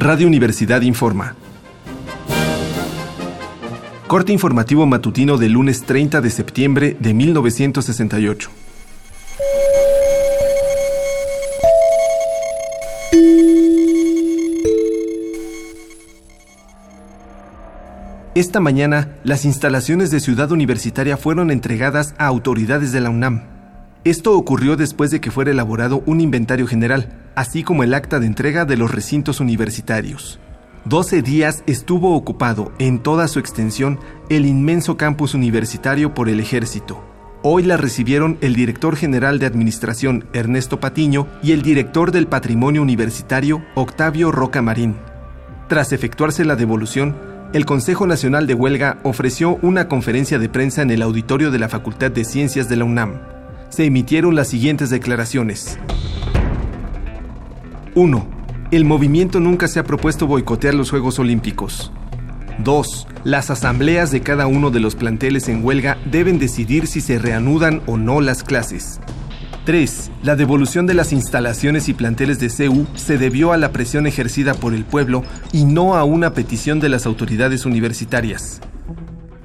Radio Universidad informa. Corte informativo matutino del lunes 30 de septiembre de 1968. Esta mañana, las instalaciones de Ciudad Universitaria fueron entregadas a autoridades de la UNAM. Esto ocurrió después de que fuera elaborado un inventario general, así como el acta de entrega de los recintos universitarios. 12 días estuvo ocupado en toda su extensión el inmenso campus universitario por el ejército. Hoy la recibieron el director general de Administración, Ernesto Patiño, y el director del Patrimonio Universitario, Octavio Roca Marín. Tras efectuarse la devolución, el Consejo Nacional de Huelga ofreció una conferencia de prensa en el auditorio de la Facultad de Ciencias de la UNAM. Se emitieron las siguientes declaraciones. 1. El movimiento nunca se ha propuesto boicotear los Juegos Olímpicos. 2. Las asambleas de cada uno de los planteles en huelga deben decidir si se reanudan o no las clases. 3. La devolución de las instalaciones y planteles de CEU se debió a la presión ejercida por el pueblo y no a una petición de las autoridades universitarias.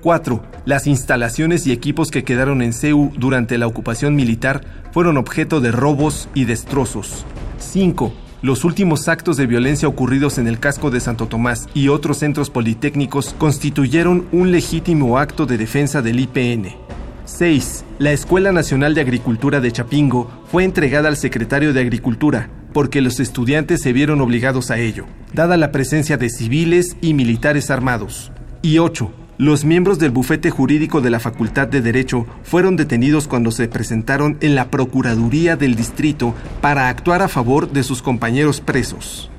4. Las instalaciones y equipos que quedaron en CEU durante la ocupación militar fueron objeto de robos y destrozos. 5. Los últimos actos de violencia ocurridos en el casco de Santo Tomás y otros centros politécnicos constituyeron un legítimo acto de defensa del IPN. 6. La Escuela Nacional de Agricultura de Chapingo fue entregada al secretario de Agricultura, porque los estudiantes se vieron obligados a ello, dada la presencia de civiles y militares armados. Y 8. Los miembros del bufete jurídico de la Facultad de Derecho fueron detenidos cuando se presentaron en la Procuraduría del Distrito para actuar a favor de sus compañeros presos.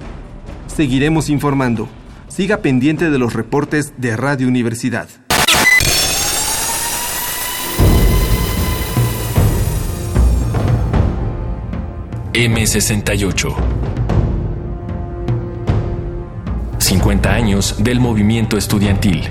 Seguiremos informando. Siga pendiente de los reportes de Radio Universidad. M68. 50 años del movimiento estudiantil.